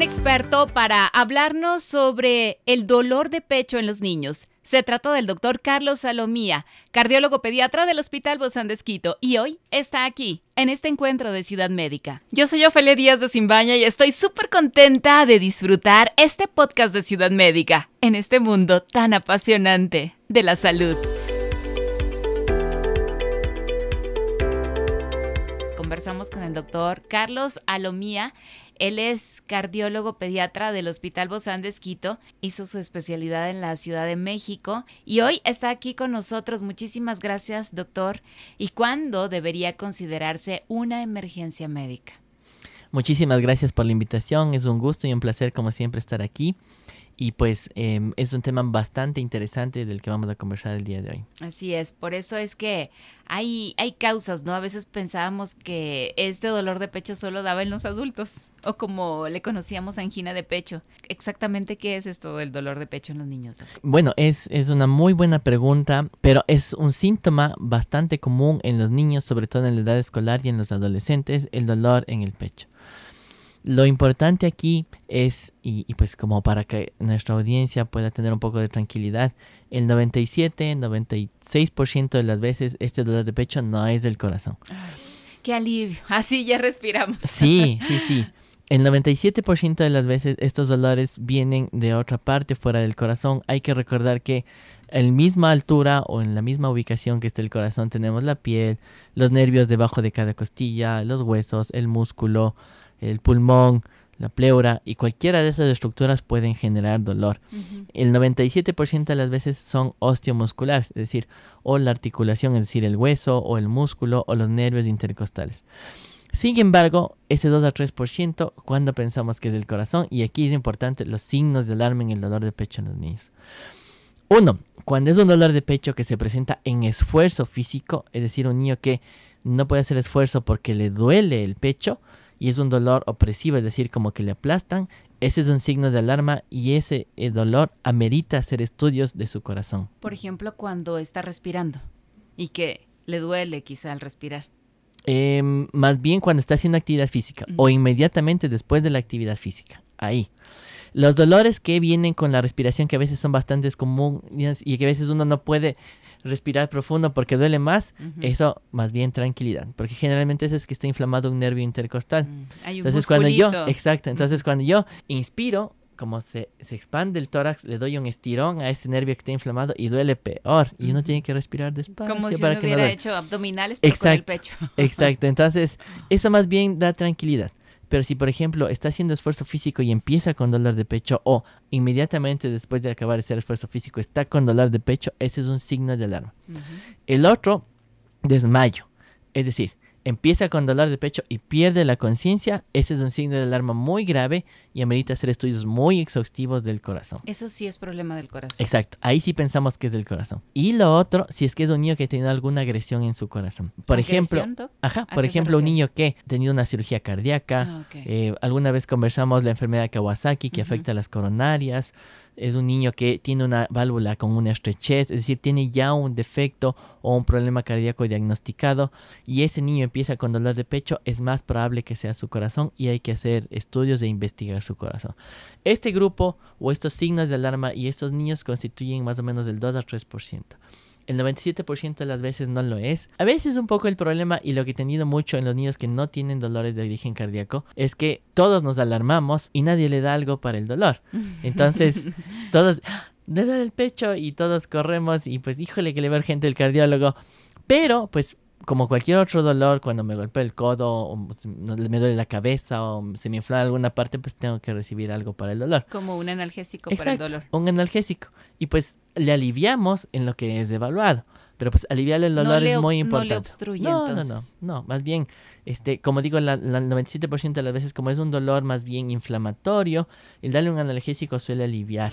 Un experto para hablarnos sobre el dolor de pecho en los niños. Se trata del doctor Carlos Salomía, cardiólogo pediatra del Hospital Bozán de Esquito, y hoy está aquí, en este encuentro de Ciudad Médica. Yo soy Ofelia Díaz de Simbaña y estoy súper contenta de disfrutar este podcast de Ciudad Médica, en este mundo tan apasionante de la salud. Conversamos con el doctor Carlos Alomía. Él es cardiólogo pediatra del Hospital Bozán de Esquito, hizo su especialidad en la Ciudad de México y hoy está aquí con nosotros. Muchísimas gracias, doctor. ¿Y cuándo debería considerarse una emergencia médica? Muchísimas gracias por la invitación. Es un gusto y un placer, como siempre, estar aquí. Y pues em, es un tema bastante interesante del que vamos a conversar el día de hoy. Así es, por eso es que hay, hay causas, ¿no? A veces pensábamos que este dolor de pecho solo daba en los adultos, o como le conocíamos angina de pecho. Exactamente qué es esto del dolor de pecho en los niños. Bueno, es, es una muy buena pregunta, pero es un síntoma bastante común en los niños, sobre todo en la edad escolar y en los adolescentes, el dolor en el pecho. Lo importante aquí es, y, pues como para que nuestra audiencia pueda tener un poco de tranquilidad, el 97, 96% de las veces este dolor de pecho no es del corazón. qué alivio, así ya respiramos. Sí, sí, sí. El 97% de las veces estos dolores vienen de otra parte fuera del corazón. Hay que recordar que en la misma altura o en la misma ubicación que está el corazón tenemos la piel, los nervios debajo de cada costilla, los huesos, el músculo, el pulmón, la pleura y cualquiera de esas estructuras pueden generar dolor. El 97% de las veces son osteomusculares, es decir, o la articulación, es decir, el hueso o el músculo o los nervios intercostales. Sin embargo, ese 2 a 3% cuando pensamos que es el corazón, y aquí es importante los signos de alarma en el dolor de pecho en los niños. Uno, cuando es un dolor de pecho que se presenta en esfuerzo físico, es decir, un niño que no puede hacer esfuerzo porque le duele el pecho, y es un dolor opresivo, es decir, como que le aplastan, ese es un signo de alarma y ese eh, dolor amerita hacer estudios de su corazón. Por ejemplo, cuando está respirando y que le duele quizá al respirar. Em, más bien cuando está haciendo actividad física o inmediatamente después de la actividad física. Ahí. Los dolores que vienen con la respiración, que a veces son bastante comunes y que a veces uno no puede respirar profundo porque duele más, eso más bien tranquilidad, porque generalmente eso es que está inflamado un nervio intercostal. Mm, hay un entonces cuando yo, exacto, entonces cuando yo inspiro, como se, se, expande el tórax, le doy un estirón a ese nervio que está inflamado y duele peor. Y uno tiene que respirar despacio. Como si para uno que hubiera no hecho abdominales pero con el pecho. exacto, entonces eso más bien da tranquilidad. Pero si, por ejemplo, está haciendo esfuerzo físico y empieza con dolor de pecho o inmediatamente después de acabar de hacer esfuerzo físico está con dolor de pecho, ese es un signo de alarma. El otro, desmayo. Es decir, empieza con dolor de pecho y pierde la conciencia, ese es un signo de alarma muy grave y amerita hacer estudios muy exhaustivos del corazón. Eso sí es problema del corazón. Exacto, ahí sí pensamos que es del corazón. Y lo otro, si es que es un niño que ha tenido alguna agresión en su corazón. Por ejemplo, ajá, por ejemplo, un niño que ha tenido una cirugía cardíaca, ah, eh, alguna vez conversamos la enfermedad de Kawasaki que afecta a las coronarias, es un niño que tiene una válvula con una estrechez, es decir, tiene ya un defecto o un problema cardíaco diagnosticado y ese niño empieza con dolor de pecho, es más probable que sea su corazón y hay que hacer estudios de su corazón. Este grupo o estos signos de alarma y estos niños constituyen más o menos del 2 a 3% el 97% de las veces no lo es. A veces un poco el problema y lo que he tenido mucho en los niños que no tienen dolores de origen cardíaco es que todos nos alarmamos y nadie le da algo para el dolor. Entonces, todos le da el pecho y todos corremos y pues híjole que le va gente el cardiólogo. Pero pues como cualquier otro dolor, cuando me golpea el codo, o me duele la cabeza, o se me inflama alguna parte, pues tengo que recibir algo para el dolor. Como un analgésico para el dolor. Un analgésico. Y pues le aliviamos en lo que es evaluado. Pero pues aliviarle el dolor es muy importante. No le obstruye no, entonces. No, no, no. Más bien, este, como digo, el 97% de las veces, como es un dolor más bien inflamatorio, el darle un analgésico suele aliviar.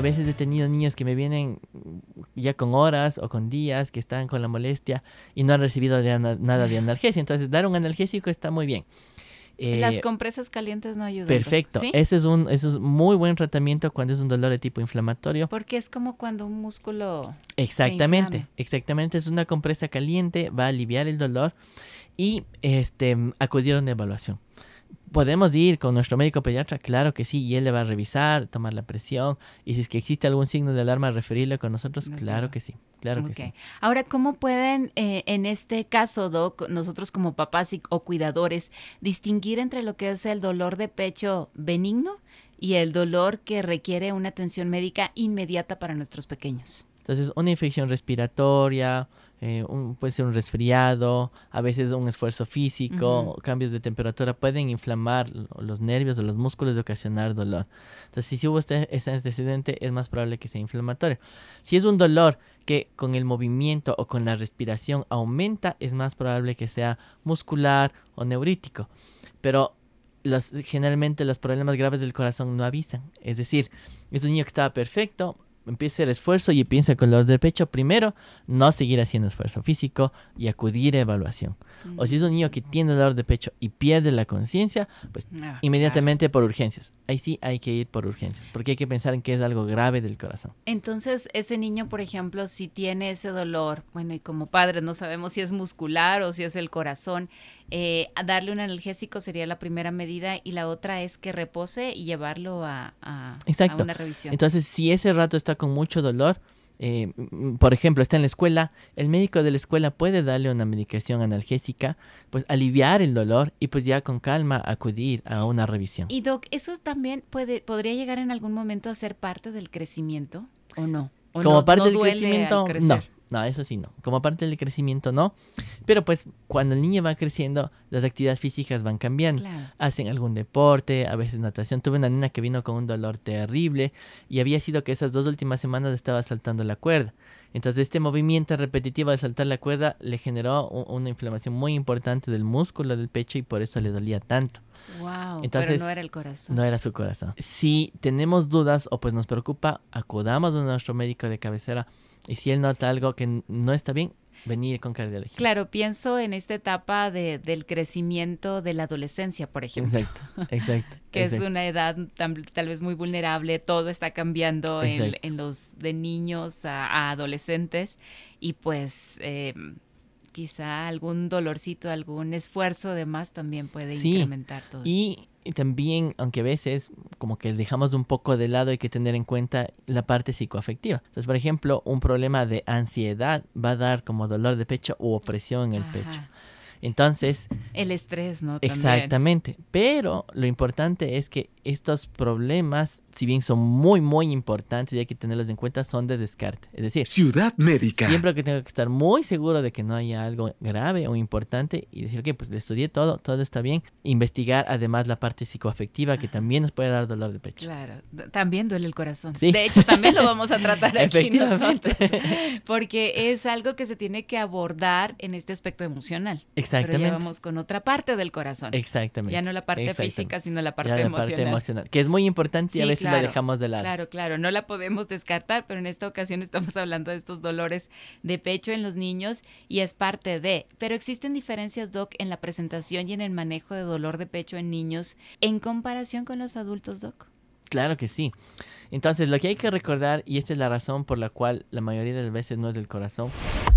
A veces he tenido niños que me vienen ya con horas o con días que están con la molestia y no han recibido nada de analgesia. Entonces, dar un analgésico está muy bien. Las eh, compresas calientes no ayudan. Perfecto. Ese, es un, ese es muy buen tratamiento cuando es un dolor de tipo inflamatorio. Porque es como cuando un músculo. Exactamente, exactamente. Es una compresa caliente, va a aliviar el dolor y este, acudir a una evaluación. ¿Podemos ir con nuestro médico pediatra? Claro que sí, y él le va a revisar, tomar la presión, y si es que existe algún signo de alarma, referirle con nosotros, claro que sí, claro que sí. Ahora, ¿cómo pueden, eh, en este caso, Doc, nosotros como papás o cuidadores, distinguir entre lo que es el dolor de pecho benigno y el dolor que requiere una atención médica inmediata para nuestros pequeños? Entonces, una infección respiratoria, eh, un, puede ser un resfriado, a veces un esfuerzo físico, cambios de temperatura pueden inflamar los nervios o los músculos y ocasionar dolor. Entonces, si hubo este, ese antecedente, es más probable que sea inflamatorio. Si es un dolor que con el movimiento o con la respiración aumenta, es más probable que sea muscular o neurítico. Pero generalmente los problemas graves del corazón no avisan. Es decir, es un niño que estaba perfecto, empiece el esfuerzo y piensa con dolor de pecho, primero no seguir haciendo esfuerzo físico y acudir a evaluación. O si es un niño que tiene dolor de pecho y pierde la conciencia, pues ah, inmediatamente por urgencias. Ahí sí hay que ir por urgencias, porque hay que pensar en que es algo grave del corazón. Entonces, ese niño, por ejemplo, si tiene ese dolor, bueno, y como padres no sabemos si es muscular o si es el corazón, eh, darle un analgésico sería la primera medida y la otra es que repose y llevarlo a, a, una revisión. Entonces, si ese rato está con mucho dolor, eh, por ejemplo, está en la escuela, el médico de la escuela puede darle una medicación analgésica, pues aliviar el dolor y pues ya con calma acudir a una revisión. Y Doc, ¿eso también puede, podría llegar en algún momento a ser parte del crecimiento o no? Como parte del crecimiento, no. No, eso sí no. Como parte del crecimiento no. Pero pues cuando el niño va creciendo, las actividades físicas van cambiando. Hacen algún deporte, a veces natación. Tuve una nena que vino con un dolor terrible y había sido que esas dos últimas semanas estaba saltando la cuerda. Entonces este movimiento repetitivo de saltar la cuerda le generó una inflamación muy importante del músculo del pecho y por eso le dolía tanto. Wow, Entonces, pero no era el corazón. No era su corazón. Si tenemos dudas o pues nos preocupa, acudamos a nuestro médico de cabecera y si él nota algo que no está bien, venir con cardiología. Claro, pienso en esta etapa de, del crecimiento de la adolescencia, por ejemplo. Exacto, exacto. que es una edad tal vez muy vulnerable, todo está cambiando en, los de niños a, adolescentes y pues eh, quizá algún dolorcito, algún esfuerzo de más también puede incrementar todo. Y y también, aunque a veces como que dejamos un poco de lado, hay que tener en cuenta la parte psicoafectiva. Entonces, por ejemplo, un problema de ansiedad va a dar como dolor de pecho u opresión en el pecho. Entonces... El estrés, ¿no? Exactamente. Pero lo importante es que estos problemas, si bien son muy, muy importantes y hay que tenerlos en cuenta, son de descarte. Es decir, Ciudad Médica. Siempre que tengo que estar muy seguro de que no haya algo grave o importante y decir, ok, pues le estudié todo, todo está bien. Investigar además la parte psicoafectiva que también nos puede dar dolor de pecho. Claro, también duele el corazón. De hecho, también lo vamos a tratar aquí nosotros, porque es algo que se tiene que abordar en este aspecto emocional. Exactamente. Pero ya vamos con otra parte del corazón. Exactamente. Ya no la parte física, sino la parte emocional que es muy importante y a veces la dejamos de lado. Claro, claro, no la podemos descartar, pero en esta ocasión estamos hablando de estos dolores de pecho en los niños y es parte de. Pero existen diferencias, Doc, en la presentación y en el manejo de dolor de pecho en niños en comparación con los adultos, Doc. Claro que sí. Entonces, lo que hay que recordar, y esta es la razón por la cual la mayoría de las veces no es del corazón,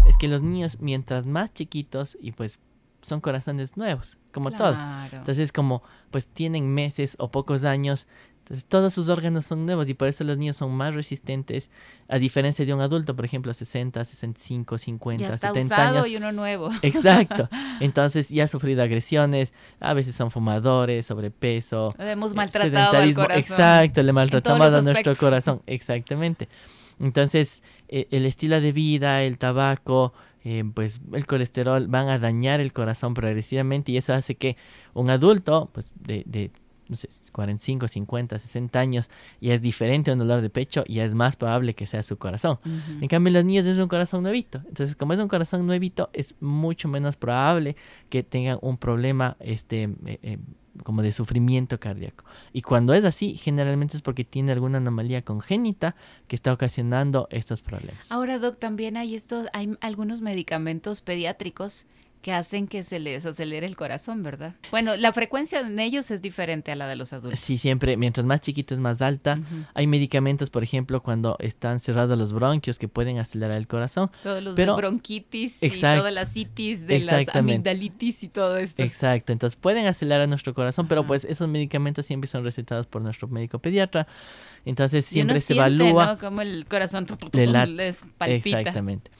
es que los niños, mientras más chiquitos y pues son corazones nuevos, como todo. Entonces, como pues tienen meses o pocos años, entonces todos sus órganos son nuevos y por eso los niños son más resistentes, a diferencia de un adulto, por ejemplo, 60, 65, 50, ya está 70 usado años. y uno nuevo. Exacto. Entonces ya ha sufrido agresiones, a veces son fumadores, sobrepeso, hemos eh, maltratado al corazón. Exacto, le maltratamos a nuestro corazón, exactamente. Entonces, e, el estilo de vida, el tabaco, eh, pues el colesterol van a dañar el corazón progresivamente y eso hace que un adulto pues de, de no sé, 45, 50, 60 años, ya es diferente un dolor de pecho, ya es más probable que sea su corazón. En cambio, en los niños es un corazón nuevito. Entonces, como es un corazón nuevito, es mucho menos probable que tengan un problema este, eh, eh, como de sufrimiento cardíaco. Y cuando es así, generalmente es porque tiene alguna anomalía congénita que está ocasionando estos problemas. Ahora, Doc, también hay estos, hay algunos medicamentos pediátricos que hacen que se les acelere el corazón, ¿verdad? Bueno, la frecuencia en ellos es diferente a la de los adultos. Sí, siempre, mientras más chiquito es más alta. Hay medicamentos, por ejemplo, cuando están cerrados los bronquios que pueden acelerar el corazón. Todos los bronquitis y toda la citis, de las amigdalitis y todo esto. Exacto, entonces pueden acelerar nuestro corazón, pero pues esos medicamentos siempre son recetados por nuestro médico pediatra. Entonces siempre se evalúa. ¿no? Como el corazón les palpita. Exactamente.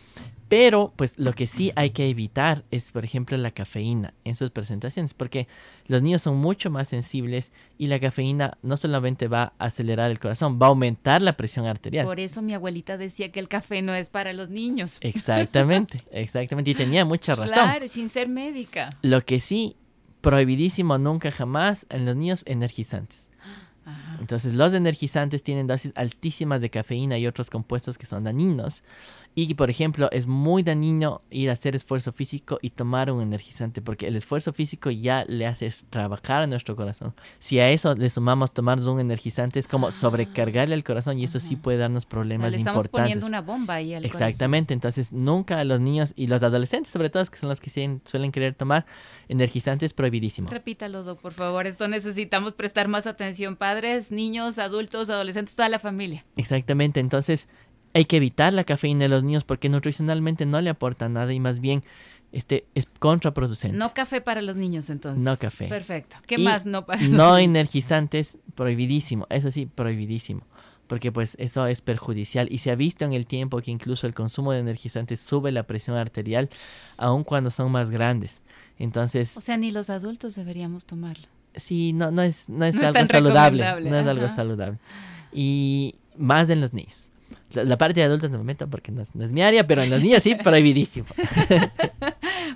Pero, pues lo que sí hay que evitar es, por ejemplo, la cafeína en sus presentaciones, porque los niños son mucho más sensibles y la cafeína no solamente va a acelerar el corazón, va a aumentar la presión arterial. Por eso mi abuelita decía que el café no es para los niños. Exactamente, exactamente. Y tenía mucha razón. Claro, sin ser médica. Lo que sí, prohibidísimo nunca jamás en los niños energizantes. Entonces los energizantes tienen dosis altísimas de cafeína y otros compuestos que son dañinos. Y por ejemplo, es muy dañino ir a hacer esfuerzo físico y tomar un energizante, porque el esfuerzo físico ya le hace trabajar a nuestro corazón. Si a eso le sumamos tomar un energizante, es como ah. sobrecargarle el corazón y eso sí puede darnos problemas le estamos poniendo una bomba ahí al Exactamente, entonces nunca a los niños y los adolescentes, sobre todo, que son los que suelen querer tomar energizantes, prohibidísimo. Repítalo, Doc, por favor. Esto necesitamos prestar más atención, padres, niños, adultos, adolescentes, toda la familia. Exactamente, entonces hay que evitar la cafeína en los niños porque nutricionalmente no le aporta nada y más bien este es contraproducente. No café para los niños entonces. No café. Perfecto. ¿Qué más no para No energizantes, prohibidísimo. Eso sí, prohibidísimo. Porque pues eso es perjudicial y se ha visto en el tiempo que incluso el consumo de energizantes sube la presión arterial aun cuando son más grandes. Entonces... O sea, ni los adultos deberíamos tomarlo. Sí, no, no es, no es algo saludable. No es algo saludable. Y más en los niños. La, parte de adultos no me meto porque no es, mi área, pero en los niños sí, prohibidísimo.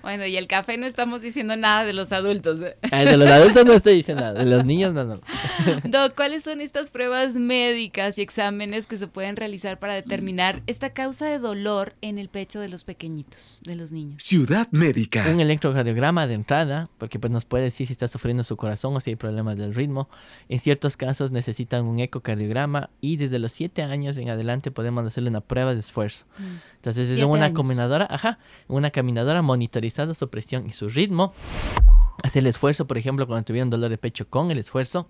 bueno, y el café no estamos diciendo nada de los adultos. ¿eh? Ah, de los adultos no estoy diciendo nada, de los niños no, no. Doc, ¿cuáles son estas pruebas médicas y exámenes que se pueden realizar para determinar esta causa de dolor en el pecho de los pequeñitos, de los niños? Ciudad Médica. Un electrocardiograma de entrada, porque pues nos puede decir si está sufriendo su corazón o si hay problemas del ritmo. En ciertos casos necesitan un ecocardiograma y desde los 7 años en adelante podemos podemos hacerle una prueba de esfuerzo. Mm. Entonces es una caminadora, ajá, una caminadora monitorizando su presión y su ritmo. Hacer el esfuerzo, por ejemplo, cuando tuvieron dolor de pecho con el esfuerzo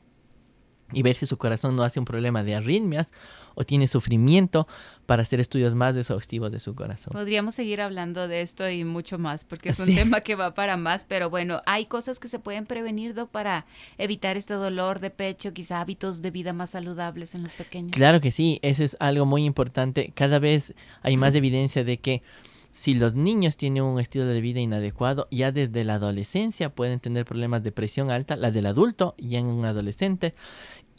y ver si su corazón no hace un problema de arritmias o tiene sufrimiento para hacer estudios más exhaustivos de su corazón. Podríamos seguir hablando de esto y mucho más, porque es un tema que va para más, pero bueno, hay cosas que se pueden prevenir, Doc, para evitar este dolor de pecho, quizá hábitos de vida más saludables en los pequeños. Claro que sí, eso es algo muy importante. Cada vez hay más evidencia de que si los niños tienen un estilo de vida inadecuado, ya desde la adolescencia pueden tener problemas de presión alta, la del adulto ya en un adolescente.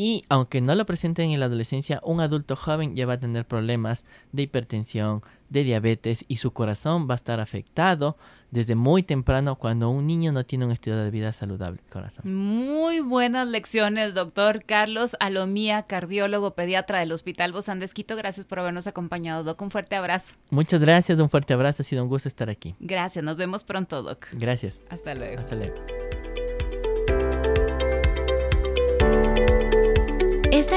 Y aunque no lo presenten en la adolescencia, un adulto joven ya va a tener problemas de hipertensión, de diabetes y su corazón va a estar afectado desde muy temprano cuando un niño no tiene un estilo de vida saludable. Corazón. Muy buenas lecciones, doctor Carlos Alomía, cardiólogo pediatra del Hospital Bozán de Gracias por habernos acompañado, Doc. Un fuerte abrazo. Muchas gracias, un fuerte abrazo. Ha sido un gusto estar aquí. Gracias, nos vemos pronto, Doc. Gracias. Hasta luego. Hasta luego.